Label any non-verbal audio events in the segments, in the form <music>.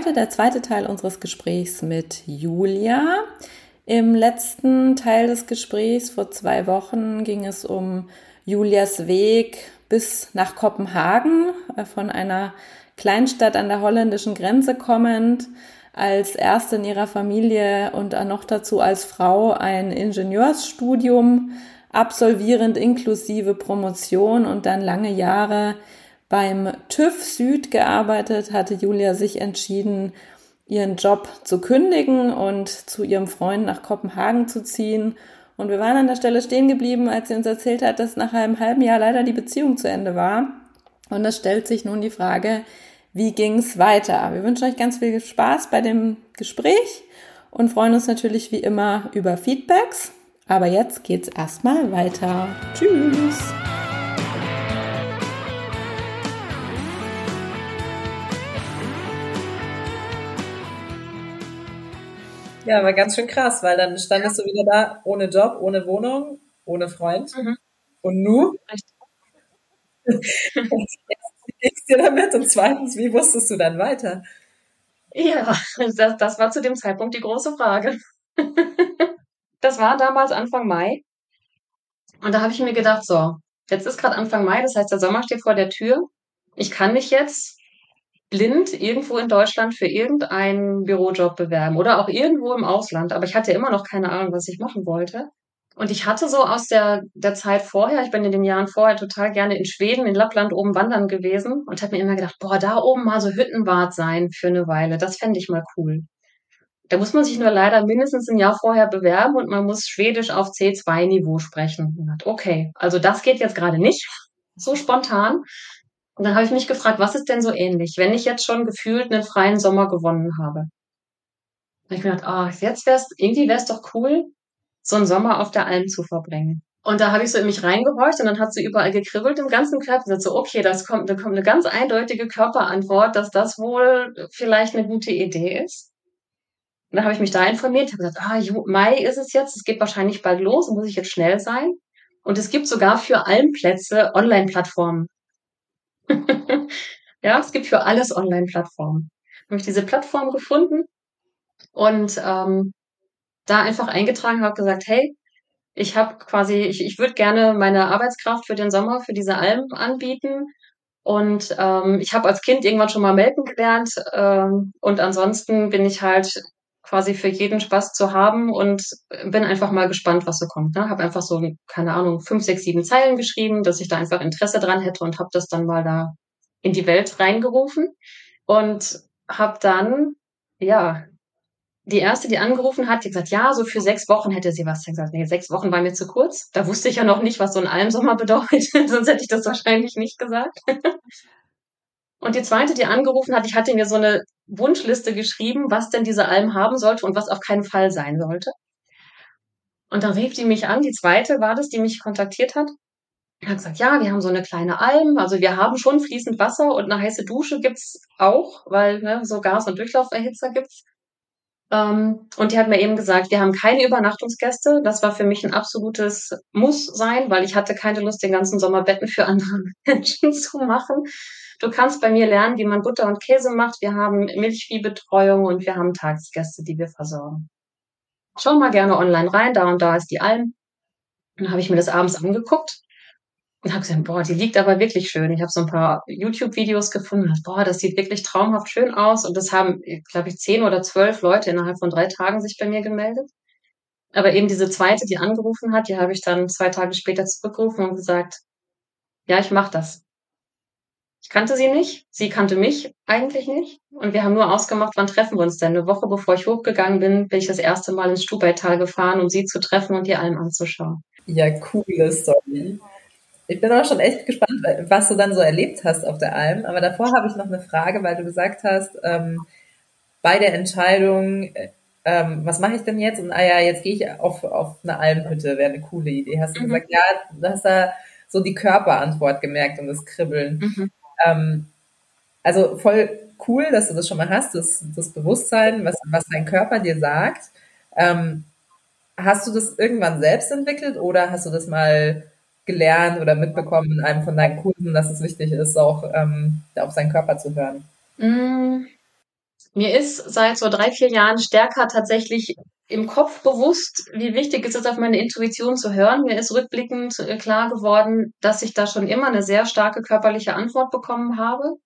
Heute der zweite Teil unseres Gesprächs mit Julia. Im letzten Teil des Gesprächs vor zwei Wochen ging es um Julias Weg bis nach Kopenhagen, äh, von einer Kleinstadt an der holländischen Grenze kommend, als erste in ihrer Familie und noch dazu als Frau ein Ingenieursstudium absolvierend inklusive Promotion und dann lange Jahre beim TÜV Süd gearbeitet, hatte Julia sich entschieden, ihren Job zu kündigen und zu ihrem Freund nach Kopenhagen zu ziehen. Und wir waren an der Stelle stehen geblieben, als sie uns erzählt hat, dass nach einem halben Jahr leider die Beziehung zu Ende war. Und es stellt sich nun die Frage, wie ging's weiter? Wir wünschen euch ganz viel Spaß bei dem Gespräch und freuen uns natürlich wie immer über Feedbacks. Aber jetzt geht's erstmal weiter. Tschüss! Ja, war ganz schön krass, weil dann standest ja. du wieder da ohne Job, ohne Wohnung, ohne Freund. Mhm. Und nu? wie ging's dir damit? Und zweitens, wie wusstest du dann weiter? Ja, das, das war zu dem Zeitpunkt die große Frage. <laughs> das war damals Anfang Mai. Und da habe ich mir gedacht, so, jetzt ist gerade Anfang Mai, das heißt, der Sommer steht vor der Tür. Ich kann mich jetzt blind irgendwo in Deutschland für irgendeinen Bürojob bewerben oder auch irgendwo im Ausland. Aber ich hatte immer noch keine Ahnung, was ich machen wollte. Und ich hatte so aus der, der Zeit vorher, ich bin in den Jahren vorher total gerne in Schweden, in Lappland oben wandern gewesen und habe mir immer gedacht, boah, da oben mal so Hüttenwart sein für eine Weile, das fände ich mal cool. Da muss man sich nur leider mindestens ein Jahr vorher bewerben und man muss Schwedisch auf C2-Niveau sprechen. Okay, also das geht jetzt gerade nicht, so spontan. Und dann habe ich mich gefragt, was ist denn so ähnlich, wenn ich jetzt schon gefühlt einen freien Sommer gewonnen habe? Habe ich mir gedacht, ah, jetzt wär's, irgendwie wäre es doch cool, so einen Sommer auf der Alm zu verbringen. Und da habe ich so in mich reingehorcht und dann hat sie überall gekribbelt im ganzen Körper. Und so, okay, das kommt, da kommt eine ganz eindeutige Körperantwort, dass das wohl vielleicht eine gute Idee ist. Und dann habe ich mich da informiert, habe gesagt, ah, Mai ist es jetzt, es geht wahrscheinlich bald los, muss ich jetzt schnell sein. Und es gibt sogar für Almplätze Online-Plattformen. <laughs> ja, es gibt für alles Online-Plattformen. Habe ich diese Plattform gefunden und ähm, da einfach eingetragen, habe gesagt, hey, ich habe quasi, ich, ich würde gerne meine Arbeitskraft für den Sommer, für diese Alm anbieten. Und ähm, ich habe als Kind irgendwann schon mal melken gelernt. Ähm, und ansonsten bin ich halt quasi für jeden Spaß zu haben und bin einfach mal gespannt, was so kommt. Ne? Habe einfach so, keine Ahnung, fünf, sechs, sieben Zeilen geschrieben, dass ich da einfach Interesse dran hätte und habe das dann mal da in die Welt reingerufen und habe dann, ja, die erste, die angerufen hat, die gesagt, ja, so für sechs Wochen hätte sie was. Ich gesagt, nee, sechs Wochen war mir zu kurz. Da wusste ich ja noch nicht, was so ein Almsommer <laughs> bedeutet, sonst hätte ich das wahrscheinlich nicht gesagt. Und die zweite, die angerufen hat, ich hatte mir so eine Wunschliste geschrieben, was denn diese Alm haben sollte und was auf keinen Fall sein sollte. Und dann rief die mich an, die zweite war das, die mich kontaktiert hat. Er hat gesagt, ja, wir haben so eine kleine Alm, also wir haben schon fließend Wasser und eine heiße Dusche gibt's auch, weil ne, so Gas- und Durchlauferhitzer gibt's. Ähm, und die hat mir eben gesagt, wir haben keine Übernachtungsgäste. Das war für mich ein absolutes Muss sein, weil ich hatte keine Lust, den ganzen Sommer Betten für andere <laughs> Menschen zu machen. Du kannst bei mir lernen, wie man Butter und Käse macht. Wir haben Milchviehbetreuung und wir haben Tagesgäste, die wir versorgen. Schau mal gerne online rein, da und da ist die Alm. Dann habe ich mir das abends angeguckt und habe gesagt, boah, die liegt aber wirklich schön. Ich habe so ein paar YouTube-Videos gefunden und boah, das sieht wirklich traumhaft schön aus. Und das haben, glaube ich, zehn oder zwölf Leute innerhalb von drei Tagen sich bei mir gemeldet. Aber eben diese zweite, die angerufen hat, die habe ich dann zwei Tage später zurückgerufen und gesagt, ja, ich mache das. Ich kannte sie nicht, sie kannte mich eigentlich nicht. Und wir haben nur ausgemacht, wann treffen wir uns denn. Eine Woche bevor ich hochgegangen bin, bin ich das erste Mal ins Stubaital gefahren, um sie zu treffen und die Alm anzuschauen. Ja, coole Story. Ich bin auch schon echt gespannt, was du dann so erlebt hast auf der Alm. Aber davor habe ich noch eine Frage, weil du gesagt hast, ähm, bei der Entscheidung, ähm, was mache ich denn jetzt? Und ah ja, jetzt gehe ich auf, auf eine Almhütte, wäre eine coole Idee. Hast du mhm. gesagt, ja, du hast da so die Körperantwort gemerkt und das Kribbeln. Mhm. Ähm, also voll cool, dass du das schon mal hast, das, das Bewusstsein, was, was dein Körper dir sagt. Ähm, hast du das irgendwann selbst entwickelt oder hast du das mal gelernt oder mitbekommen in einem von deinen Kursen, dass es wichtig ist, auch ähm, auf seinen Körper zu hören? Mm, mir ist seit so drei, vier Jahren stärker tatsächlich im Kopf bewusst, wie wichtig es ist, auf meine Intuition zu hören. Mir ist rückblickend äh, klar geworden, dass ich da schon immer eine sehr starke körperliche Antwort bekommen habe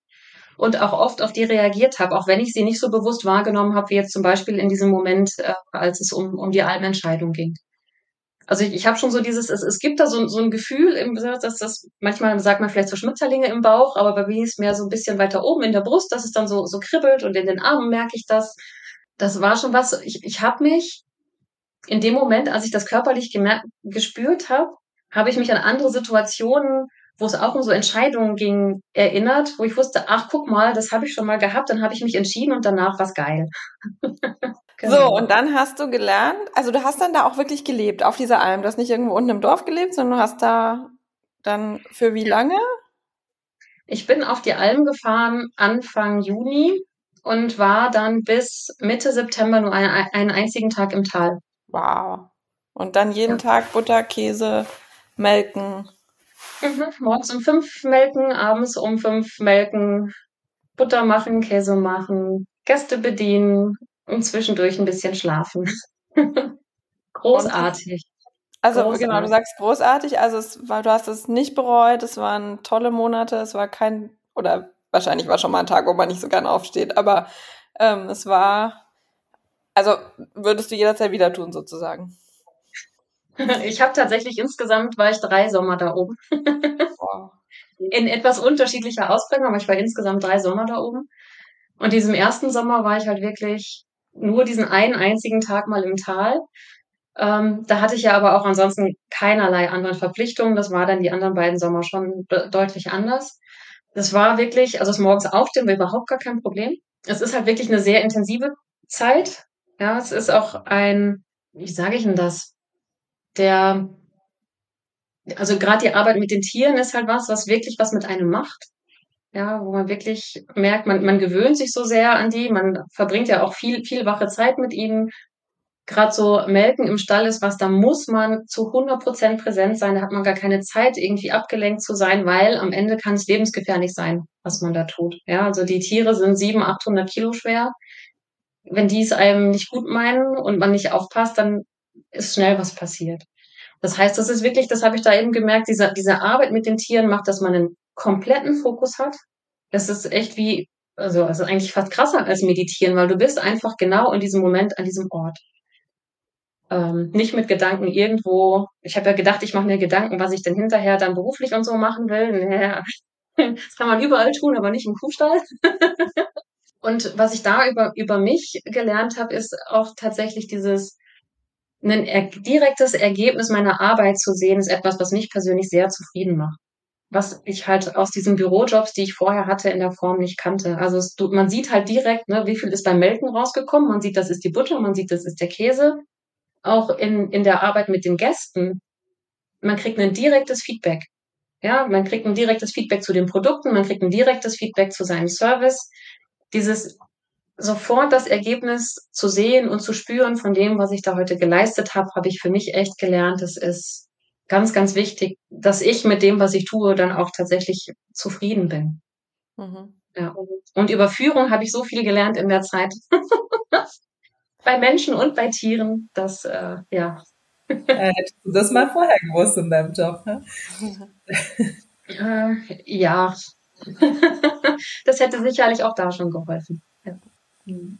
und auch oft auf die reagiert habe, auch wenn ich sie nicht so bewusst wahrgenommen habe, wie jetzt zum Beispiel in diesem Moment, äh, als es um, um die Almentscheidung ging. Also ich, ich habe schon so dieses, es, es gibt da so, so ein Gefühl, im, dass das, manchmal sagt man vielleicht so Schmetterlinge im Bauch, aber bei mir ist mehr so ein bisschen weiter oben in der Brust, dass es dann so, so kribbelt und in den Armen merke ich das. Das war schon was, ich, ich habe mich in dem Moment, als ich das körperlich gemerkt, gespürt habe, habe ich mich an andere Situationen, wo es auch um so Entscheidungen ging, erinnert, wo ich wusste, ach guck mal, das habe ich schon mal gehabt, dann habe ich mich entschieden und danach war es geil. <laughs> Genau. So, und dann hast du gelernt, also du hast dann da auch wirklich gelebt auf dieser Alm. Du hast nicht irgendwo unten im Dorf gelebt, sondern du hast da dann für wie lange? Ich bin auf die Alm gefahren Anfang Juni und war dann bis Mitte September nur einen, einen einzigen Tag im Tal. Wow. Und dann jeden ja. Tag Butter, Käse, melken. Mhm. Morgens um fünf melken, abends um fünf melken, Butter machen, Käse machen, Gäste bedienen, und zwischendurch ein bisschen schlafen. <laughs> großartig. Also großartig. genau, du sagst großartig, also es war, du hast es nicht bereut, es waren tolle Monate, es war kein, oder wahrscheinlich war schon mal ein Tag, wo man nicht so gerne aufsteht, aber ähm, es war, also würdest du jederzeit wieder tun sozusagen. <laughs> Ich habe tatsächlich insgesamt war ich drei Sommer da oben. Wow. In etwas unterschiedlicher Ausprägung, aber ich war insgesamt drei Sommer da oben. Und diesem ersten Sommer war ich halt wirklich nur diesen einen einzigen Tag mal im Tal. Ähm, da hatte ich ja aber auch ansonsten keinerlei anderen Verpflichtungen. Das war dann die anderen beiden Sommer schon de deutlich anders. Das war wirklich, also das morgens aufstehen war überhaupt gar kein Problem. Es ist halt wirklich eine sehr intensive Zeit. Ja, es ist auch ein, wie sage ich denn das? Der, also gerade die Arbeit mit den Tieren ist halt was, was wirklich was mit einem macht ja, wo man wirklich merkt, man, man gewöhnt sich so sehr an die, man verbringt ja auch viel, viel wache Zeit mit ihnen. Gerade so Melken im Stall ist was, da muss man zu 100 Prozent präsent sein, da hat man gar keine Zeit, irgendwie abgelenkt zu sein, weil am Ende kann es lebensgefährlich sein, was man da tut. Ja, also die Tiere sind 700, 800 Kilo schwer. Wenn die es einem nicht gut meinen und man nicht aufpasst, dann ist schnell was passiert. Das heißt, das ist wirklich, das habe ich da eben gemerkt, diese, diese Arbeit mit den Tieren macht, dass man einen kompletten Fokus hat. Das ist echt wie, also, also eigentlich fast krasser als meditieren, weil du bist einfach genau in diesem Moment an diesem Ort. Ähm, nicht mit Gedanken irgendwo. Ich habe ja gedacht, ich mache mir Gedanken, was ich denn hinterher dann beruflich und so machen will. <laughs> Naja, das kann man überall tun, aber nicht im Kuhstall. <laughs> und was ich da über, über mich gelernt habe, ist auch tatsächlich dieses, ein er direktes Ergebnis meiner Arbeit zu sehen, ist etwas, was mich persönlich sehr zufrieden macht was ich halt aus diesen Bürojobs, die ich vorher hatte, in der Form nicht kannte. Also es, man sieht halt direkt, ne, wie viel ist beim Melken rausgekommen. Man sieht, das ist die Butter, man sieht, das ist der Käse. Auch in, in der Arbeit mit den Gästen. Man kriegt ein direktes Feedback. Ja, man kriegt ein direktes Feedback zu den Produkten, man kriegt ein direktes Feedback zu seinem Service. Dieses sofort das Ergebnis zu sehen und zu spüren von dem, was ich da heute geleistet habe, habe ich für mich echt gelernt. Das ist ganz, ganz wichtig, dass ich mit dem, was ich tue, dann auch tatsächlich zufrieden bin. Mhm. Ja. Und über Führung habe ich so viel gelernt in der Zeit. <laughs> bei Menschen und bei Tieren, dass, äh, ja. Äh, hättest du das mal vorher gewusst in deinem Job, ne? äh, ja. das hätte sicherlich auch da schon geholfen. Ja. Mhm.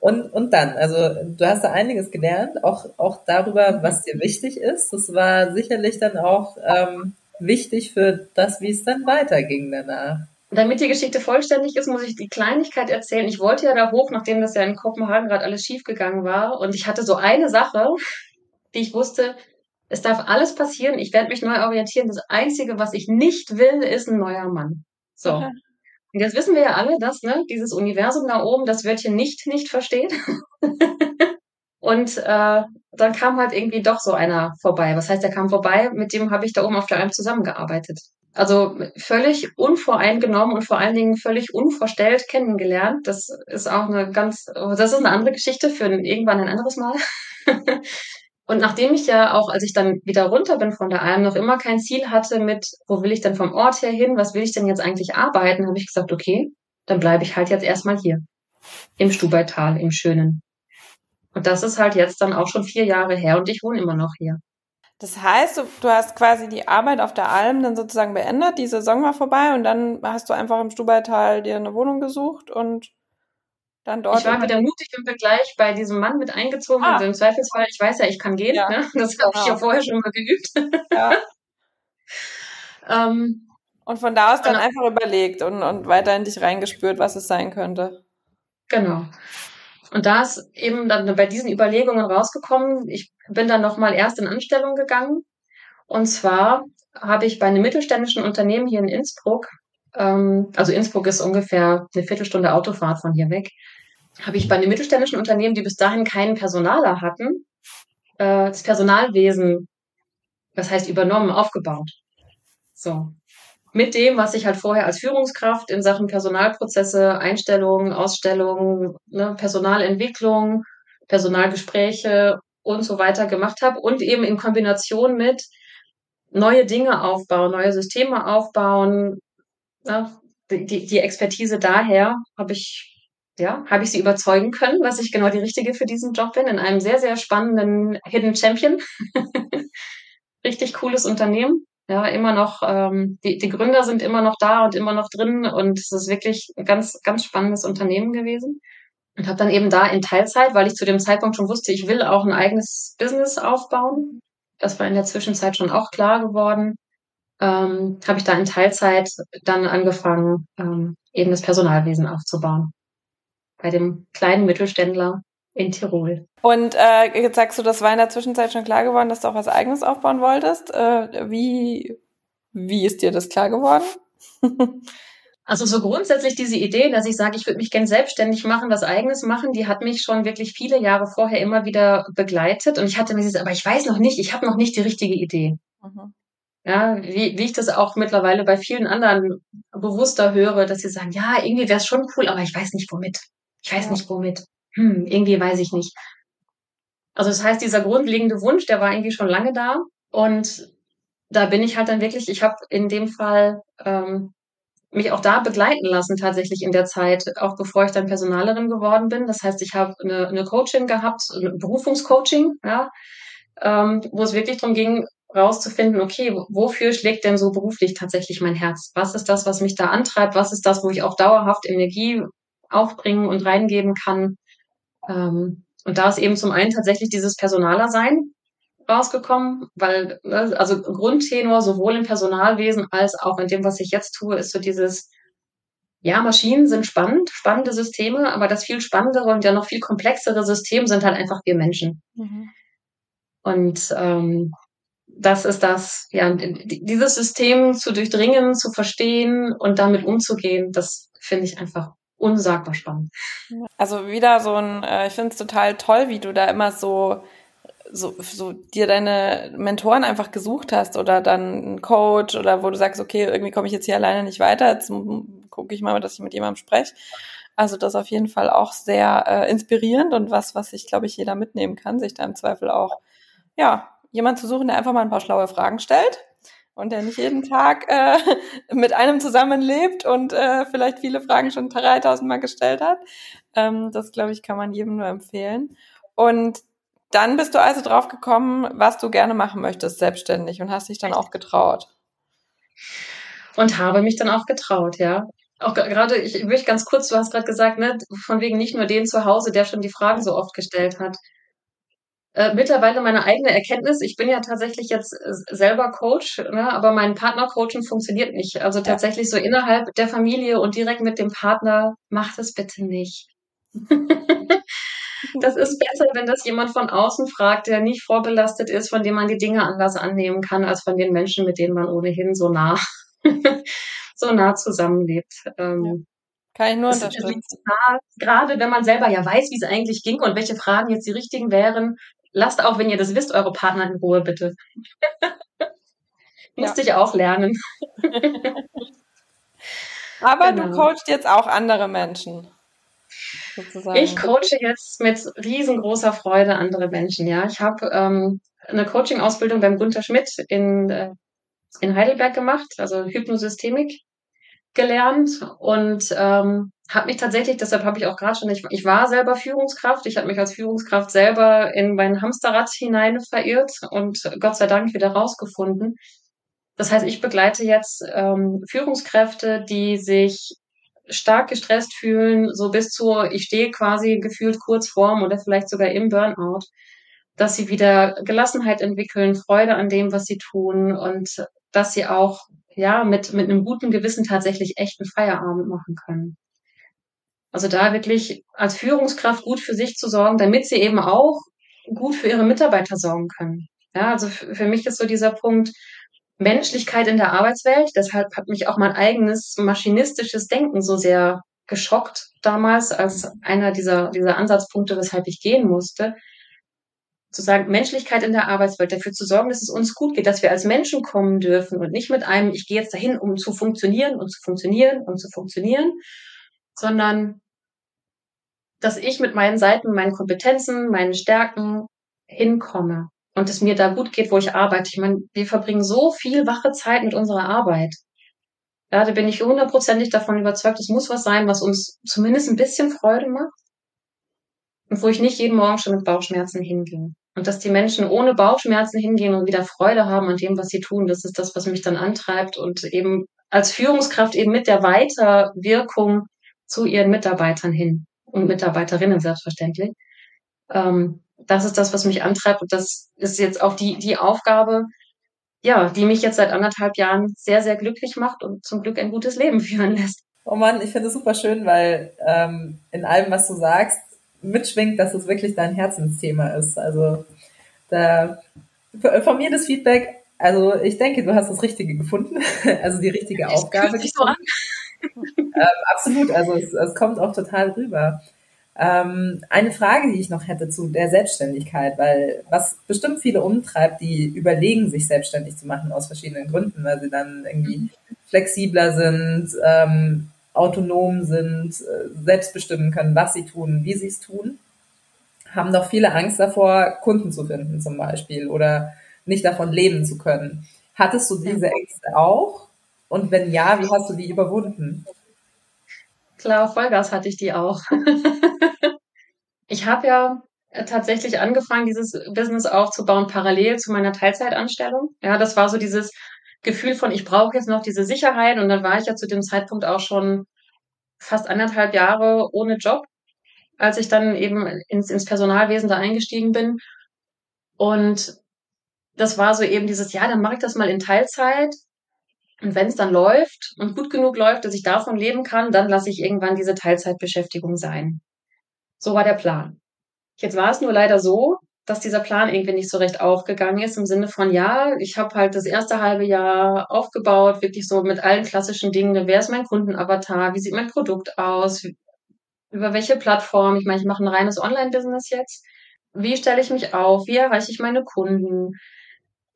Und, und dann, also du hast da einiges gelernt, auch, auch darüber, was dir wichtig ist. Das war sicherlich dann auch ähm, wichtig für das, wie es dann weiterging danach. Damit die Geschichte vollständig ist, muss ich die Kleinigkeit erzählen. Ich wollte ja da hoch, nachdem das ja in Kopenhagen gerade alles schiefgegangen war. Und ich hatte so eine Sache, die ich wusste, es darf alles passieren, ich werde mich neu orientieren. Das Einzige, was ich nicht will, ist ein neuer Mann. So. Okay. Und jetzt wissen wir ja alle, dass ne, dieses Universum da oben das Wörtchen nicht nicht versteht. <laughs> und äh, dann kam halt irgendwie doch so einer vorbei. Was heißt, er kam vorbei, mit dem habe ich da oben auf der Alm zusammengearbeitet. Also völlig unvoreingenommen und vor allen Dingen völlig unvorstellt kennengelernt. Das ist auch eine ganz, das ist eine andere Geschichte für irgendwann ein anderes Mal. <laughs> Und nachdem ich ja auch, als ich dann wieder runter bin von der Alm, noch immer kein Ziel hatte mit, wo will ich denn vom Ort her hin, was will ich denn jetzt eigentlich arbeiten, habe ich gesagt, okay, dann bleibe ich halt jetzt erstmal hier. Im Stubaital, im Schönen. Und das ist halt jetzt dann auch schon vier Jahre her und ich wohne immer noch hier. Das heißt, du, du hast quasi die Arbeit auf der Alm dann sozusagen beendet, die Saison war vorbei und dann hast du einfach im Stubaital dir eine Wohnung gesucht und dann dort. Ich war wieder mutig und bin gleich bei diesem Mann mit eingezogen. Ah. Also im Zweifelsfall, ich weiß ja, ich kann gehen. Ja. Ne? <laughs> Das habe genau. ich ja vorher schon mal geübt. Ja. <laughs> ähm, und von da aus dann genau. einfach überlegt und, und weiter in dich reingespürt, was es sein könnte. Genau. Und da ist eben dann bei diesen Überlegungen rausgekommen, ich bin dann nochmal erst in Anstellung gegangen. Und zwar habe ich bei einem mittelständischen Unternehmen hier in Innsbruck, ähm, also Innsbruck ist ungefähr eine Viertelstunde Autofahrt von hier weg, habe ich bei einem mittelständischen Unternehmen, die bis dahin keinen Personaler hatten, äh, das Personalwesen, das heißt übernommen, aufgebaut. So mit dem, was ich halt vorher als Führungskraft in Sachen Personalprozesse, Einstellungen, Ausstellungen, ne, Personalentwicklung, Personalgespräche und so weiter gemacht habe und eben in Kombination mit neue Dinge aufbauen, neue Systeme aufbauen, ne, die, die Expertise daher habe ich ja, habe ich sie überzeugen können, dass ich genau die richtige für diesen Job bin in einem sehr sehr spannenden Hidden Champion. <laughs> Richtig cooles Unternehmen ja, immer noch, ähm, die, die Gründer sind immer noch da und immer noch drin und es ist wirklich ein ganz, ganz spannendes Unternehmen gewesen. Und habe dann eben da in Teilzeit, weil ich zu dem Zeitpunkt schon wusste, ich will auch ein eigenes Business aufbauen. Das war in der Zwischenzeit schon auch klar geworden. Ähm, habe ich da in Teilzeit dann angefangen, ähm, eben das Personalwesen aufzubauen. Bei dem kleinen Mittelständler in Tirol. Und äh, jetzt sagst du, das war in der Zwischenzeit schon klar geworden, dass du auch was Eigenes aufbauen wolltest. Äh, wie, wie ist dir das klar geworden? <laughs> also so grundsätzlich diese Idee, dass ich sage, ich würde mich gern selbstständig machen, was Eigenes machen, die hat mich schon wirklich viele Jahre vorher immer wieder begleitet. Und ich hatte mir dieses, aber ich weiß noch nicht, ich habe noch nicht die richtige Idee. Mhm. Ja, wie, wie ich das auch mittlerweile bei vielen anderen bewusster höre, dass sie sagen, ja, irgendwie wäre es schon cool, aber ich weiß nicht womit. Ich weiß ja. nicht womit hm, irgendwie weiß ich nicht. Also das heißt, dieser grundlegende Wunsch, der war irgendwie schon lange da. Und da bin ich halt dann wirklich, ich habe in dem Fall ähm, mich auch da begleiten lassen, tatsächlich in der Zeit, auch bevor ich dann Personalerin geworden bin. Das heißt, ich habe eine, eine Coaching gehabt, ein Berufungscoaching, ja, ähm, wo es wirklich darum ging, rauszufinden, okay, wofür schlägt denn so beruflich tatsächlich mein Herz? Was ist das, was mich da antreibt? Was ist das, wo ich auch dauerhaft Energie aufbringen und reingeben kann? Ähm, und da ist eben zum einen tatsächlich dieses Personaler-Sein rausgekommen, weil, ne, also Grundtenor sowohl im Personalwesen als auch in dem, was ich jetzt tue, ist so dieses, ja, Maschinen sind spannend, spannende Systeme, aber das viel spannendere und ja noch viel komplexere System sind halt einfach wir Menschen. Mhm. Und ähm, das ist das, ja, dieses System zu durchdringen, zu verstehen und damit umzugehen, das finde ich einfach unsagbar spannend. Also wieder so ein, äh, ich finde es total toll, wie du da immer so, so, so dir deine Mentoren einfach gesucht hast oder dann einen Coach oder wo du sagst, okay, irgendwie komme ich jetzt hier alleine nicht weiter, jetzt gucke ich mal, dass ich mit jemandem spreche. Also das ist auf jeden Fall auch sehr äh, inspirierend und was, was ich, glaube ich, jeder mitnehmen kann, sich da im Zweifel auch, ja, jemand zu suchen, der einfach mal ein paar schlaue Fragen stellt und der nicht jeden Tag äh, <laughs> mit einem zusammenlebt und äh, vielleicht viele Fragen schon 3000 Mal gestellt hat. Ähm, das, glaube ich, kann man jedem nur empfehlen. Und dann bist du also drauf gekommen, was du gerne machen möchtest, selbstständig und hast dich dann auch getraut. Und habe mich dann auch getraut, ja. Auch gerade, ich möchte ganz kurz, du hast gerade gesagt, ne, von wegen nicht nur den zu Hause, der schon die Fragen so oft gestellt hat äh, mittlerweile meine eigene Erkenntnis. Ich bin ja tatsächlich jetzt äh, selber Coach, ne, aber mein Partnercoaching funktioniert nicht. Also tatsächlich so innerhalb der Familie und direkt mit dem Partner, macht es bitte nicht. <laughs> das ist besser, wenn das jemand von außen fragt, der nicht vorbelastet ist, von dem man die Dinge anders annehmen kann, als von den Menschen, mit denen man ohnehin so nah, <laughs> so nah zusammenlebt. Ähm. Kann ich nur unterstützen. Gerade wenn man selber ja weiß, wie es eigentlich ging und welche Fragen jetzt die richtigen wären, lasst auch, wenn ihr das wisst, eure Partner in Ruhe, bitte. <laughs> Musste ja. ich auch lernen. <laughs> Aber genau. du coachst jetzt auch andere Menschen. Sozusagen. Ich coache jetzt mit riesengroßer Freude andere Menschen, ja. Ich habe ähm, eine Coaching-Ausbildung beim Gunther Schmidt in, äh, in Heidelberg gemacht, also Hypnosystemik. gelernt und ähm, habe mich tatsächlich, deshalb habe ich auch gerade schon, ich, ich war selber Führungskraft, ich habe mich als Führungskraft selber in mein Hamsterrad hinein verirrt und Gott sei Dank wieder rausgefunden. Das heißt, ich begleite jetzt ähm, Führungskräfte, die sich stark gestresst fühlen, so bis zu, ich stehe quasi gefühlt kurz vorm oder vielleicht sogar im Burnout, dass sie wieder Gelassenheit entwickeln, Freude an dem, was sie tun und dass sie auch ja mit, mit einem guten Gewissen tatsächlich echten Feierabend machen können. Also da wirklich als Führungskraft gut für sich zu sorgen, damit sie eben auch gut für ihre Mitarbeiter sorgen können. Ja, also für mich ist so dieser Punkt, Menschlichkeit in der Arbeitswelt. Deshalb hat mich auch mein eigenes maschinistisches Denken so sehr geschockt damals als einer dieser, dieser Ansatzpunkte, weshalb ich gehen musste. Zu sagen, Menschlichkeit in der Arbeitswelt, dafür zu sorgen, dass es uns gut geht, dass wir als Menschen kommen dürfen und nicht mit einem, ich gehe jetzt dahin, um zu funktionieren und zu funktionieren und zu funktionieren, sondern dass ich mit meinen Seiten, meinen Kompetenzen, meinen Stärken hinkomme und es mir da gut geht, wo ich arbeite. Ich meine, wir verbringen so viel wache Zeit mit unserer Arbeit. Ja, da bin ich hundertprozentig davon überzeugt, es muss was sein, was uns zumindest ein bisschen Freude macht und wo ich nicht jeden Morgen schon mit Bauchschmerzen hingehe. Und dass die Menschen ohne Bauchschmerzen hingehen und wieder Freude haben an dem, was sie tun, das ist das, was mich dann antreibt und eben als Führungskraft eben mit der Weiterwirkung zu ihren Mitarbeitern hin und Mitarbeiterinnen selbstverständlich. Ähm, das ist das, was mich antreibt. Und das ist jetzt auch die, die Aufgabe, ja, die mich jetzt seit anderthalb Jahren sehr, sehr glücklich macht und zum Glück ein gutes Leben <laughs> führen lässt. Oh Mann, ich finde es super schön, weil ähm, in allem, was du sagst, mitschwingt, dass es wirklich dein Herzensthema ist. Also da, von mir das Feedback, also ich denke, du hast das Richtige gefunden, <laughs> also die richtige ich Aufgabe. Sich so an. <laughs> ähm, absolut, also es, es kommt auch total rüber. Ähm, eine Frage, die ich noch hätte zu der Selbstständigkeit, weil was bestimmt viele umtreibt, die überlegen, sich selbstständig zu machen aus verschiedenen Gründen, weil sie dann irgendwie mhm. flexibler sind, ähm, autonom sind, äh, selbst bestimmen können, was sie tun, wie sie es tun, haben doch viele Angst davor, Kunden zu finden zum Beispiel oder nicht davon leben zu können. Hattest du diese Ängste auch? Und wenn ja, wie hast du die überwunden? Klar, Vollgas hatte ich die auch. <laughs> ich habe ja äh, tatsächlich angefangen, dieses Business aufzubauen, parallel zu meiner Teilzeitanstellung. Ja, das war so dieses Gefühl von, ich brauche jetzt noch diese Sicherheit. Und dann war ich ja zu dem Zeitpunkt auch schon fast anderthalb Jahre ohne Job, als ich dann eben ins, ins Personalwesen da eingestiegen bin. Und das war so eben dieses, ja, dann mache ich das mal in Teilzeit. Und wenn es dann läuft und gut genug läuft, dass ich davon leben kann, dann lasse ich irgendwann diese Teilzeitbeschäftigung sein. So war der Plan. Jetzt war es nur leider so, dass dieser Plan irgendwie nicht so recht aufgegangen ist, im Sinne von, ja, ich habe halt das erste halbe Jahr aufgebaut, wirklich so mit allen klassischen Dingen, wer ist mein Kundenavatar, wie sieht mein Produkt aus, über welche Plattform, ich meine, ich mache ein reines Online-Business jetzt, wie stelle ich mich auf, wie erreiche ich meine Kunden,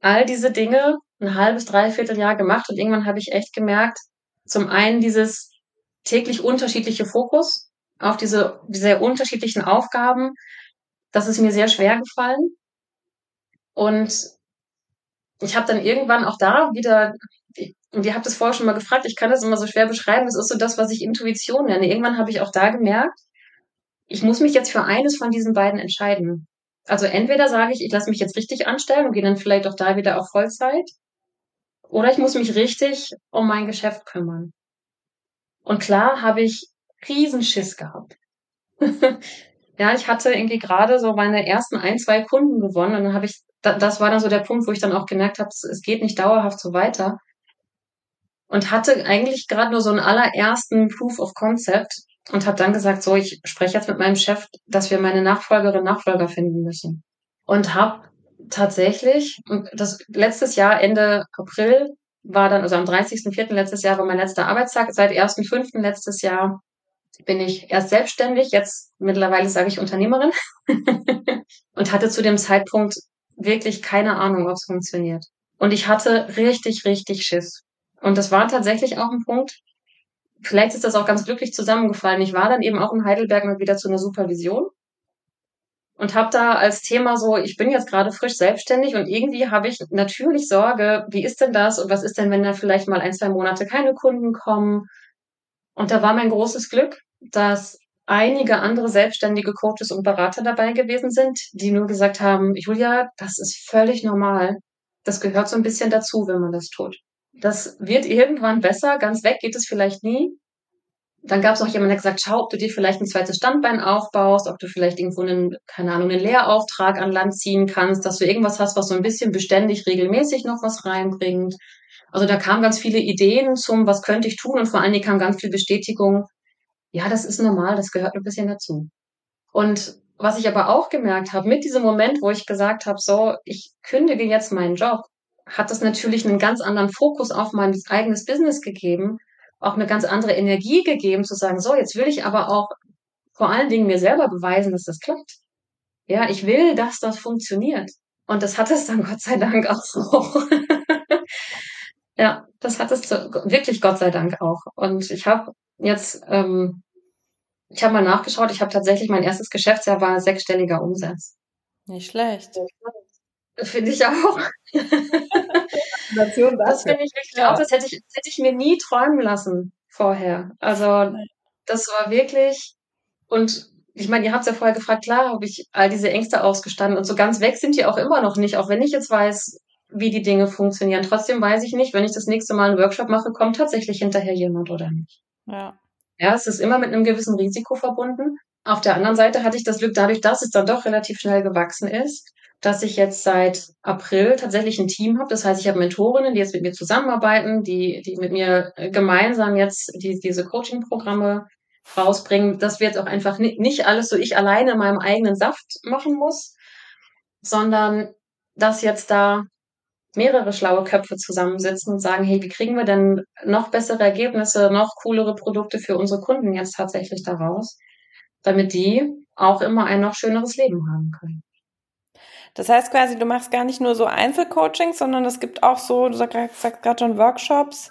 all diese Dinge ein halbes, dreiviertel Jahr gemacht und irgendwann habe ich echt gemerkt, zum einen dieses täglich unterschiedliche Fokus auf diese sehr unterschiedlichen Aufgaben, das ist mir sehr schwer gefallen. Und ich habe dann irgendwann auch da wieder, und ihr habt es vorher schon mal gefragt, ich kann das immer so schwer beschreiben, das ist so das, was ich Intuition nenne. Irgendwann habe ich auch da gemerkt, ich muss mich jetzt für eines von diesen beiden entscheiden. Also entweder sage ich, ich lasse mich jetzt richtig anstellen und gehe dann vielleicht auch da wieder auf Vollzeit, oder ich muss mich richtig um mein Geschäft kümmern. Und klar habe ich Riesenschiss gehabt. <laughs> ja, ich hatte irgendwie gerade so meine ersten ein, zwei Kunden gewonnen und dann habe ich, das war dann so der Punkt, wo ich dann auch gemerkt habe, es geht nicht dauerhaft so weiter. Und hatte eigentlich gerade nur so einen allerersten Proof of Concept und habe dann gesagt, so, ich spreche jetzt mit meinem Chef, dass wir meine Nachfolgerin, Nachfolger finden müssen. Und habe tatsächlich, und das letztes Jahr, Ende April, war dann, also am 30.04. letztes Jahr war mein letzter Arbeitstag. Seit 1.05. letztes Jahr bin ich erst selbstständig, jetzt mittlerweile sage ich Unternehmerin <laughs> und hatte zu dem Zeitpunkt wirklich keine Ahnung, ob es funktioniert. Und ich hatte richtig, richtig Schiss. Und das war tatsächlich auch ein Punkt. Vielleicht ist das auch ganz glücklich zusammengefallen. Ich war dann eben auch in Heidelberg mal wieder zu einer Supervision und habe da als Thema so, ich bin jetzt gerade frisch selbstständig und irgendwie habe ich natürlich Sorge, wie ist denn das und was ist denn, wenn da vielleicht mal ein, zwei Monate keine Kunden kommen? Und da war mein großes Glück, dass einige andere selbstständige Coaches und Berater dabei gewesen sind, die nur gesagt haben, Julia, das ist völlig normal. Das gehört so ein bisschen dazu, wenn man das tut. Das wird irgendwann besser, ganz weg geht es vielleicht nie. Dann gab es auch jemanden, der gesagt, schau, ob du dir vielleicht ein zweites Standbein aufbaust, ob du vielleicht irgendwo einen, keine Ahnung, einen Lehrauftrag an Land ziehen kannst, dass du irgendwas hast, was so ein bisschen beständig, regelmäßig noch was reinbringt. Also da kamen ganz viele Ideen zum, was könnte ich tun und vor allen Dingen kam ganz viel Bestätigung, ja, das ist normal, das gehört ein bisschen dazu. Und was ich aber auch gemerkt habe, mit diesem Moment, wo ich gesagt habe, so, ich kündige jetzt meinen Job, hat das natürlich einen ganz anderen Fokus auf mein eigenes Business gegeben, auch eine ganz andere Energie gegeben, zu sagen, so, jetzt will ich aber auch vor allen Dingen mir selber beweisen, dass das klappt. Ja, ich will, dass das funktioniert. Und das hat es dann <laughs> Gott sei Dank auch so. <laughs> ja, das hat es wirklich Gott sei Dank auch. Und ich habe jetzt, ähm, ich habe mal nachgeschaut, ich habe tatsächlich mein erstes Geschäftsjahr war sechsstelliger Umsatz. Nicht schlecht. Finde ich auch. das finde ich wirklich ja. auch, das hätte ich, das hätte ich mir nie träumen lassen vorher. Also das war wirklich, und ich meine, ihr habt ja vorher gefragt, klar, habe ich all diese Ängste ausgestanden und so ganz weg sind die auch immer noch nicht, auch wenn ich jetzt weiß, wie die Dinge funktionieren. Trotzdem weiß ich nicht, wenn ich das nächste Mal einen Workshop mache, kommt tatsächlich hinterher jemand oder nicht. Ja. Ja, es ist immer mit einem gewissen Risiko verbunden. Auf der anderen Seite hatte ich das Glück, dadurch, dass es dann doch relativ schnell gewachsen ist, dass ich jetzt seit April tatsächlich ein Team habe. Das heißt, ich habe Mentorinnen, die jetzt mit mir zusammenarbeiten, die, die mit mir gemeinsam jetzt die, diese Coaching-Programme rausbringen, dass wir jetzt auch einfach nicht alles so ich alleine in meinem eigenen Saft machen muss, sondern dass jetzt da mehrere schlaue Köpfe zusammensitzen und sagen, hey, wie kriegen wir denn noch bessere Ergebnisse, noch coolere Produkte für unsere Kunden jetzt tatsächlich daraus, damit die auch immer ein noch schöneres Leben haben können. Das heißt quasi, du machst gar nicht nur so Einzelcoaching, sondern es gibt auch so, du sagst, sagst gerade schon Workshops,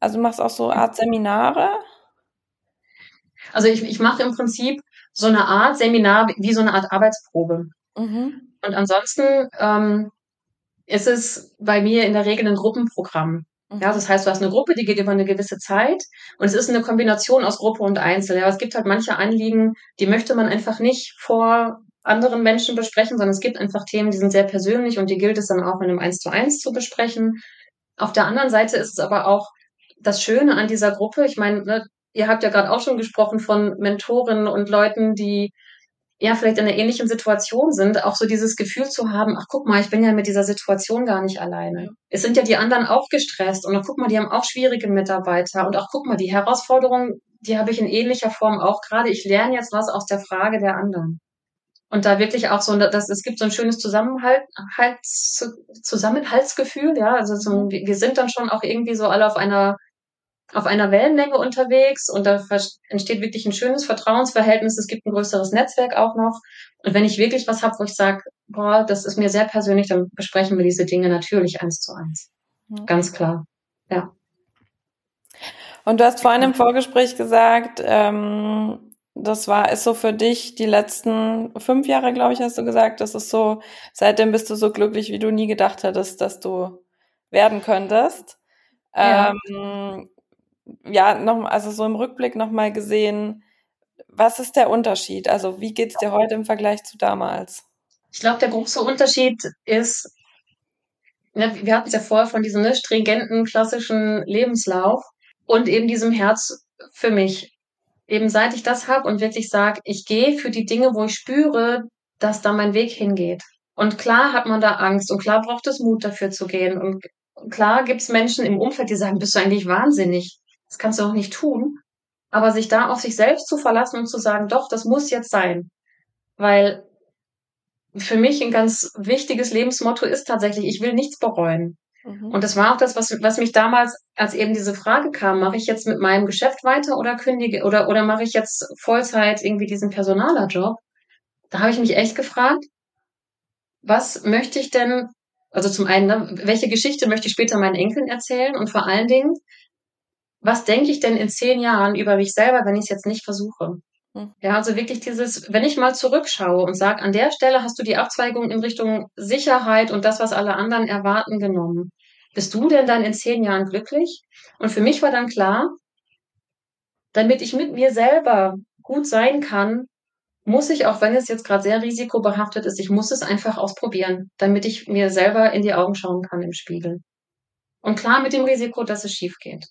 also du machst auch so Art Seminare? Also ich, ich mache im Prinzip so eine Art Seminar wie so eine Art Arbeitsprobe. Mhm. Und ansonsten ähm, ist es bei mir in der Regel ein Gruppenprogramm. Ja, mhm. das heißt, du hast eine Gruppe, die geht über eine gewisse Zeit und es ist eine Kombination aus Gruppe und Einzel. Ja, es gibt halt manche Anliegen, die möchte man einfach nicht vor anderen Menschen besprechen, sondern es gibt einfach Themen, die sind sehr persönlich und die gilt es dann auch in einem Eins zu eins zu besprechen. Auf der anderen Seite ist es aber auch das Schöne an dieser Gruppe. Ich meine, ne, ihr habt ja gerade auch schon gesprochen von Mentoren und Leuten, die ja vielleicht in einer ähnlichen Situation sind, auch so dieses Gefühl zu haben, ach guck mal, ich bin ja mit dieser Situation gar nicht alleine. Es sind ja die anderen auch gestresst und guck mal, die haben auch schwierige Mitarbeiter und auch guck mal, die Herausforderungen, die habe ich in ähnlicher Form auch gerade. Ich lerne jetzt was aus der Frage der anderen. Und da wirklich auch so, dass es gibt so ein schönes Zusammenhalt, halt, Zusammenhaltsgefühl, ja, also so, wir sind dann schon auch irgendwie so alle auf einer auf einer Wellenlänge unterwegs und da entsteht wirklich ein schönes Vertrauensverhältnis. Es gibt ein größeres Netzwerk auch noch. Und wenn ich wirklich was habe, wo ich sage, boah, das ist mir sehr persönlich, dann besprechen wir diese Dinge natürlich eins zu eins. Mhm. Ganz klar. Ja. Und du hast vorhin im Vorgespräch gesagt, ähm, das war, ist so für dich die letzten fünf Jahre, glaube ich, hast du gesagt, das ist so, seitdem bist du so glücklich, wie du nie gedacht hättest, dass du werden könntest. Ja. Ähm, ja, noch, also so im Rückblick nochmal gesehen, was ist der Unterschied? Also wie geht's dir heute im Vergleich zu damals? Ich glaube, der große Unterschied ist, ne, wir hatten es ja vorher von diesem ne, stringenten, klassischen Lebenslauf und eben diesem Herz für mich. Eben seit ich das habe und wirklich sage, ich gehe für die Dinge, wo ich spüre, dass da mein Weg hingeht. Und klar hat man da Angst und klar braucht es Mut dafür zu gehen. Und klar gibt es Menschen im Umfeld, die sagen, bist du eigentlich wahnsinnig? Das kannst du auch nicht tun. Aber sich da auf sich selbst zu verlassen und zu sagen, doch, das muss jetzt sein. Weil für mich ein ganz wichtiges Lebensmotto ist tatsächlich, ich will nichts bereuen. Mhm. Und das war auch das, was, was mich damals, als eben diese Frage kam, mache ich jetzt mit meinem Geschäft weiter oder kündige oder, oder mache ich jetzt Vollzeit irgendwie diesen Personalerjob? Da habe ich mich echt gefragt, was möchte ich denn, also zum einen, ne, welche Geschichte möchte ich später meinen Enkeln erzählen und vor allen Dingen, was denke ich denn in zehn Jahren über mich selber, wenn ich es jetzt nicht versuche? Hm. Ja, also wirklich dieses, wenn ich mal zurückschaue und sage, an der Stelle hast du die Abzweigung in Richtung Sicherheit und das, was alle anderen erwarten, genommen. Bist du denn dann in zehn Jahren glücklich? Und für mich war dann klar, damit ich mit mir selber gut sein kann, muss ich, auch wenn es jetzt gerade sehr risikobehaftet ist, ich muss es einfach ausprobieren, damit ich mir selber in die Augen schauen kann im Spiegel. Und klar mit dem Risiko, dass es schief geht.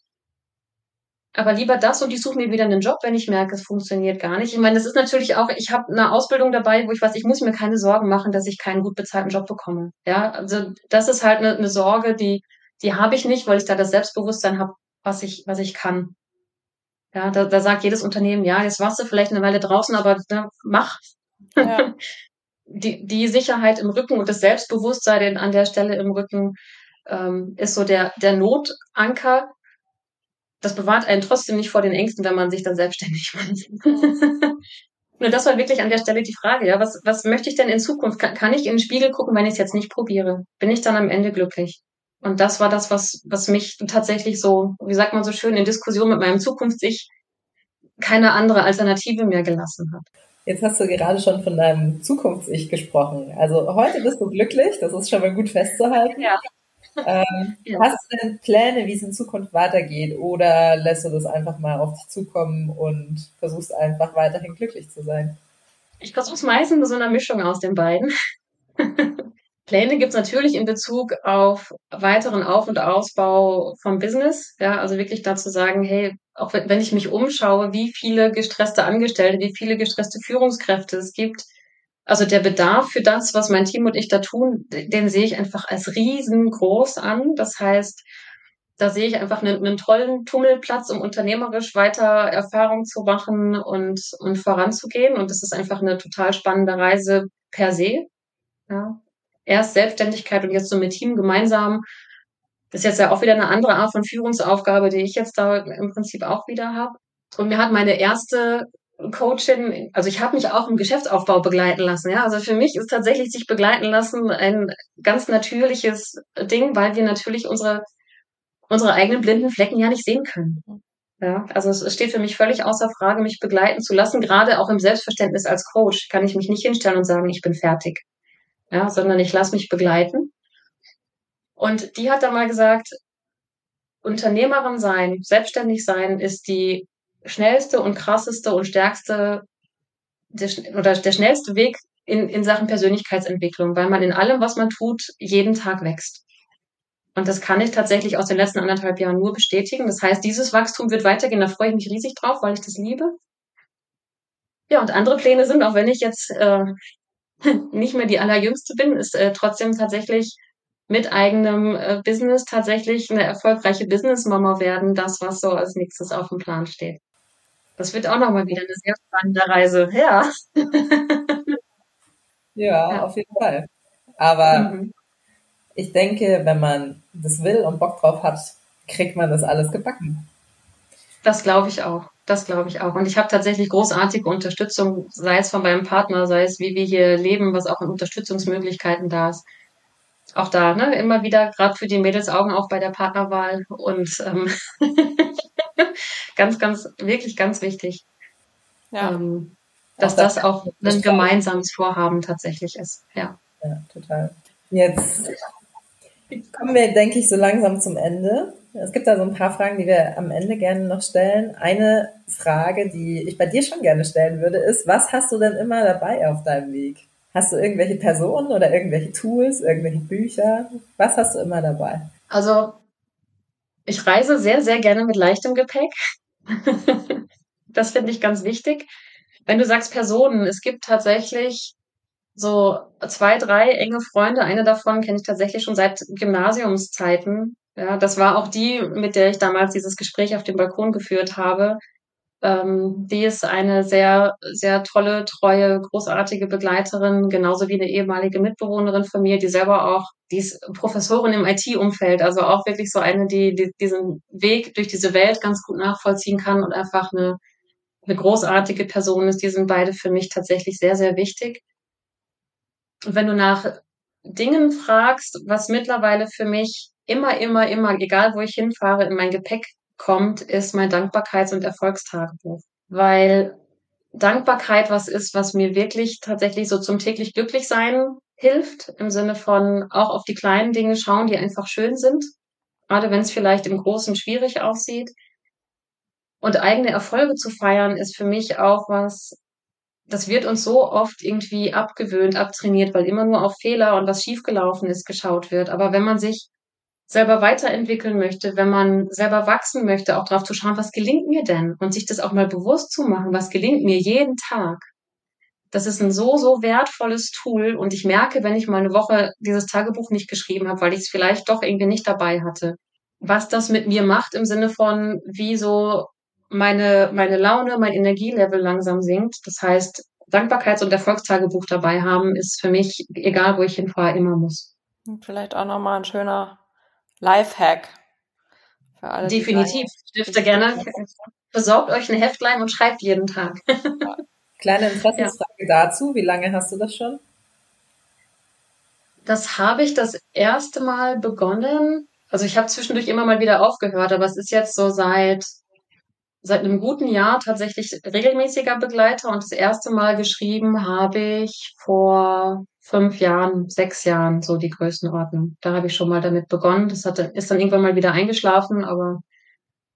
Aber lieber das und ich suche mir wieder einen Job, wenn ich merke, es funktioniert gar nicht. Ich meine, das ist natürlich auch, ich habe eine Ausbildung dabei, wo ich weiß, ich muss mir keine Sorgen machen, dass ich keinen gut bezahlten Job bekomme. Ja, also das ist halt eine, eine Sorge, die, die habe ich nicht, weil ich da das Selbstbewusstsein habe, was ich, was ich kann. Ja, da, da sagt jedes Unternehmen, ja, jetzt warst du vielleicht eine Weile draußen, aber ne, mach. Ja. <laughs> die, die Sicherheit im Rücken und das Selbstbewusstsein an der Stelle im Rücken ähm, ist so der, der Notanker. Das bewahrt einen trotzdem nicht vor den Ängsten, wenn man sich dann selbstständig <laughs> macht. Nur das war wirklich an der Stelle die Frage, ja, was, was möchte ich denn in Zukunft? Kann, kann ich in den Spiegel gucken, wenn ich es jetzt nicht probiere? Bin ich dann am Ende glücklich? Und das war das, was, was mich tatsächlich so, wie sagt man so schön, in Diskussion mit meinem Zukunfts-Ich keine andere Alternative mehr gelassen hat. Jetzt hast du gerade schon von deinem Zukunfts-Ich gesprochen. Also heute bist du glücklich, das ist schon mal gut festzuhalten. Ja. Ähm, <laughs> ja. Hast du denn Pläne, wie es in Zukunft weitergeht? Oder lässt du das einfach mal auf dich zukommen und versuchst einfach weiterhin glücklich zu sein? Ich versuche es meistens mit so einer Mischung aus den beiden. <laughs> Pläne gibt es natürlich in Bezug auf weiteren Auf- und Ausbau vom Business. Ja, also wirklich dazu sagen, hey, auch wenn ich mich umschaue, wie viele gestresste Angestellte, wie viele gestresste Führungskräfte es gibt, also der Bedarf für das, was mein Team und ich da tun, den sehe ich einfach als riesengroß an. Das heißt, da sehe ich einfach einen, einen tollen Tummelplatz, um unternehmerisch weiter Erfahrung zu machen und, und voranzugehen. Und das ist einfach eine total spannende Reise per se. Ja erst Selbstständigkeit und jetzt so mit Team gemeinsam. Das ist jetzt ja auch wieder eine andere Art von Führungsaufgabe, die ich jetzt da im Prinzip auch wieder habe. Und mir hat meine erste Coachin, also ich habe mich auch im Geschäftsaufbau begleiten lassen. Ja, also für mich ist tatsächlich sich begleiten lassen ein ganz natürliches Ding, weil wir natürlich unsere unsere eigenen blinden Flecken ja nicht sehen können. Ja, also es steht für mich völlig außer Frage, mich begleiten zu lassen. Gerade auch im Selbstverständnis als Coach kann ich mich nicht hinstellen und sagen, ich bin fertig ja, sondern ich lasse mich begleiten. Und die hat da mal gesagt, Unternehmerin sein, selbstständig sein ist die schnellste und krasseste und stärkste der, oder der schnellste Weg in, in Sachen Persönlichkeitsentwicklung, weil man in allem, was man tut, jeden Tag wächst. Und das kann ich tatsächlich aus den letzten anderthalb Jahren nur bestätigen. Das heißt, dieses Wachstum wird weitergehen. Da freue ich mich riesig drauf, weil ich das liebe. Ja, und andere Pläne sind, auch wenn ich jetzt äh, <laughs> nicht mehr die allerjüngste bin, ist äh, trotzdem tatsächlich mit eigenem äh, Business tatsächlich eine erfolgreiche Businessmama werden, das, was so als nächstes auf dem Plan steht. Das wird auch nochmal wieder eine sehr spannende Reise. Ja. ja, ja, auf jeden Fall. Aber mhm. ich denke, wenn man das will und Bock drauf hat, kriegt man das alles gebacken. Das glaube ich auch. Das glaube ich auch. Und ich habe tatsächlich großartige Unterstützung, sei es von meinem Partner, sei es wie wir hier leben, was auch an Unterstützungsmöglichkeiten da ist. Auch da, ne, immer wieder, gerade für die Mädels Augen auf bei der Partnerwahl und ähm, <laughs> <laughs> ganz, ganz, wirklich ganz wichtig. Ja. Ähm, dass auch das, das auch ein gemeinsames Vorhaben tatsächlich ist. Ja. Ja, total. Jetzt kommen wir, denke ich, so langsam zum Ende. Es gibt da so ein paar Fragen, die wir am Ende gerne noch stellen. Eine Frage, die ich bei dir schon gerne stellen würde, ist, was hast du denn immer dabei auf deinem Weg? Hast du irgendwelche Personen oder irgendwelche Tools, irgendwelche Bücher? Was hast du immer dabei? Also, ich reise sehr, sehr gerne mit leichtem Gepäck. <laughs> das finde ich ganz wichtig. Wenn du sagst Personen, es gibt tatsächlich so zwei, drei enge Freunde. Eine davon kenne ich tatsächlich schon seit Gymnasiumszeiten. Ja, das war auch die, mit der ich damals dieses Gespräch auf dem Balkon geführt habe. Ähm, die ist eine sehr, sehr tolle, treue, großartige Begleiterin, genauso wie eine ehemalige Mitbewohnerin von mir, die selber auch, die ist Professorin im IT-Umfeld, also auch wirklich so eine, die, die diesen Weg durch diese Welt ganz gut nachvollziehen kann und einfach eine, eine großartige Person ist. Die sind beide für mich tatsächlich sehr, sehr wichtig. Und wenn du nach Dingen fragst, was mittlerweile für mich immer, immer, immer, egal wo ich hinfahre, in mein Gepäck kommt, ist mein Dankbarkeits- und Erfolgstagebuch. Weil Dankbarkeit was ist, was mir wirklich tatsächlich so zum täglich glücklich sein hilft, im Sinne von auch auf die kleinen Dinge schauen, die einfach schön sind, gerade wenn es vielleicht im Großen schwierig aussieht. Und eigene Erfolge zu feiern ist für mich auch was, das wird uns so oft irgendwie abgewöhnt, abtrainiert, weil immer nur auf Fehler und was schiefgelaufen ist geschaut wird. Aber wenn man sich selber weiterentwickeln möchte, wenn man selber wachsen möchte, auch darauf zu schauen, was gelingt mir denn? Und sich das auch mal bewusst zu machen, was gelingt mir jeden Tag. Das ist ein so, so wertvolles Tool. Und ich merke, wenn ich mal eine Woche dieses Tagebuch nicht geschrieben habe, weil ich es vielleicht doch irgendwie nicht dabei hatte, was das mit mir macht im Sinne von, wie so meine, meine Laune, mein Energielevel langsam sinkt. Das heißt, Dankbarkeits- und Erfolgstagebuch dabei haben, ist für mich, egal wo ich hinfahre, immer muss. Vielleicht auch nochmal ein schöner Lifehack für alle. Definitiv. Dürfte gerne. Besorgt euch ein Heftlein und schreibt jeden Tag. Kleine Interessensfrage ja. dazu. Wie lange hast du das schon? Das habe ich das erste Mal begonnen. Also ich habe zwischendurch immer mal wieder aufgehört, aber es ist jetzt so seit seit einem guten Jahr tatsächlich regelmäßiger Begleiter und das erste Mal geschrieben habe ich vor fünf Jahren, sechs Jahren, so die Größenordnung. Da habe ich schon mal damit begonnen. Das hatte, ist dann irgendwann mal wieder eingeschlafen, aber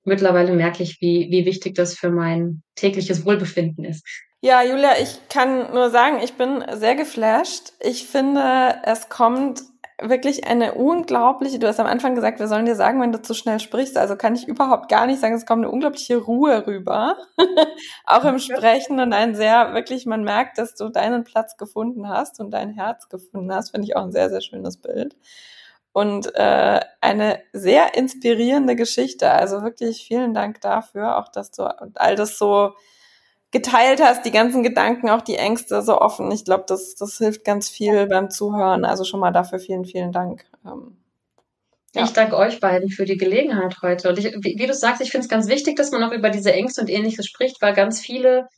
mittlerweile merke ich, wie, wie wichtig das für mein tägliches Wohlbefinden ist. Ja, Julia, ich kann nur sagen, ich bin sehr geflasht. Ich finde, es kommt wirklich eine unglaubliche, du hast am Anfang gesagt, wir sollen dir sagen, wenn du zu schnell sprichst, also kann ich überhaupt gar nicht sagen, es kommt eine unglaubliche Ruhe rüber, <laughs> auch im Sprechen und ein sehr, wirklich, man merkt, dass du deinen Platz gefunden hast und dein Herz gefunden hast, finde ich auch ein sehr, sehr schönes Bild. Und äh, eine sehr inspirierende Geschichte, also wirklich vielen Dank dafür, auch dass du all das so geteilt hast, die ganzen Gedanken, auch die Ängste so offen. Ich glaube, das, das hilft ganz viel beim Zuhören. Also schon mal dafür vielen, vielen Dank. Ähm, ja. Ich danke euch beiden für die Gelegenheit heute. Und ich, wie, wie, du sagst, ich finde es ganz wichtig, dass man auch über diese Ängste und ähnliches spricht, weil ganz viele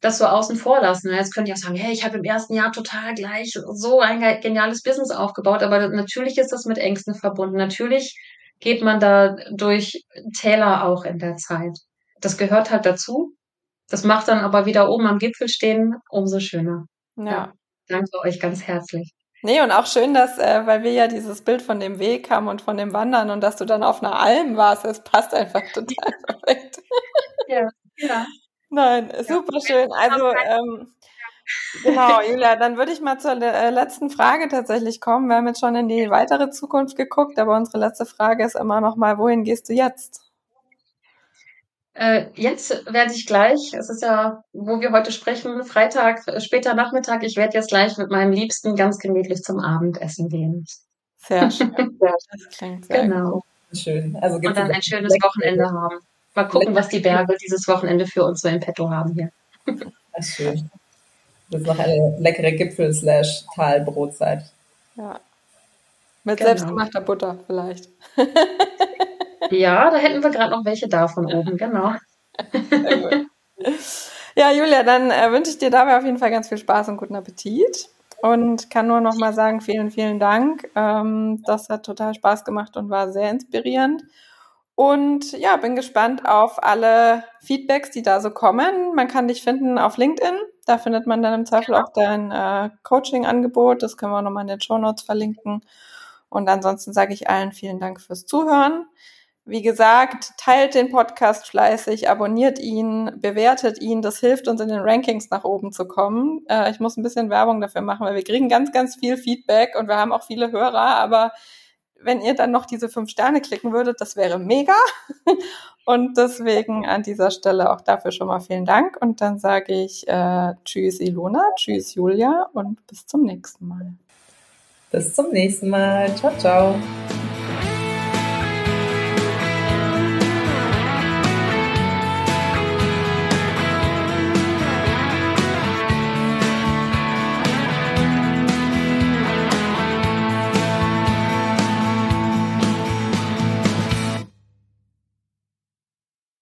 das so außen vor lassen. Jetzt könnte ich auch sagen, hey, ich habe im ersten Jahr total gleich so ein geniales Business aufgebaut, aber natürlich ist das mit Ängsten verbunden. Natürlich geht man da durch Täler auch in der Zeit. Das gehört halt dazu. Das macht dann aber wieder oben am Gipfel stehen umso schöner. Ja. ja. Danke euch ganz herzlich. Nee, und auch schön, dass, äh, weil wir ja dieses Bild von dem Weg haben und von dem Wandern und dass du dann auf einer Alm warst, es passt einfach <laughs> total perfekt. Ja, ja. Nein, super schön. Also, ähm, genau, Julia, dann würde ich mal zur äh, letzten Frage tatsächlich kommen. Wir haben jetzt schon in die weitere Zukunft geguckt, aber unsere letzte Frage ist immer noch mal, wohin gehst du jetzt? Äh, jetzt werde ich gleich, es ist ja, wo wir heute sprechen, Freitag, äh, später Nachmittag, ich werde jetzt gleich mit meinem Liebsten ganz gemütlich zum Abendessen gehen. Sehr <laughs> schön. das klingt sehr genau. Schön. Also Und dann ein schönes Wochenende haben. Mal gucken, was die Berge dieses Wochenende für uns so in petto haben hier. Das ist schön. Das ist noch eine leckere Gipfel-Talbrotzeit. Ja. Mit genau. selbstgemachter Butter vielleicht. <laughs> Ja, da hätten wir gerade noch welche da von oben, genau. <laughs> Ja, Julia, dann äh, wünsche ich dir dabei auf jeden Fall ganz viel Spaß und guten Appetit. Und kann nur noch mal sagen, vielen, vielen Dank. Ähm, das hat total Spaß gemacht und war sehr inspirierend. Und ja, bin gespannt auf alle Feedbacks, die da so kommen. Man kann dich finden auf LinkedIn. Da findet man dann im Zweifel auch dein äh, Coaching-Angebot. Das können wir nochmal in den Show Notes verlinken. Und ansonsten sage ich allen vielen Dank fürs Zuhören. Wie gesagt, teilt den Podcast fleißig, abonniert ihn, bewertet ihn. Das hilft uns in den Rankings nach oben zu kommen. Äh, ich muss ein bisschen Werbung dafür machen, weil wir kriegen ganz, ganz viel Feedback und wir haben auch viele Hörer. Aber wenn ihr dann noch diese fünf Sterne klicken würdet, das wäre mega. <laughs> Und deswegen an dieser Stelle auch dafür schon mal vielen Dank. Und dann sage ich äh, Tschüss Ilona, Tschüss Julia und bis zum nächsten Mal. Bis zum nächsten Mal. Ciao, ciao.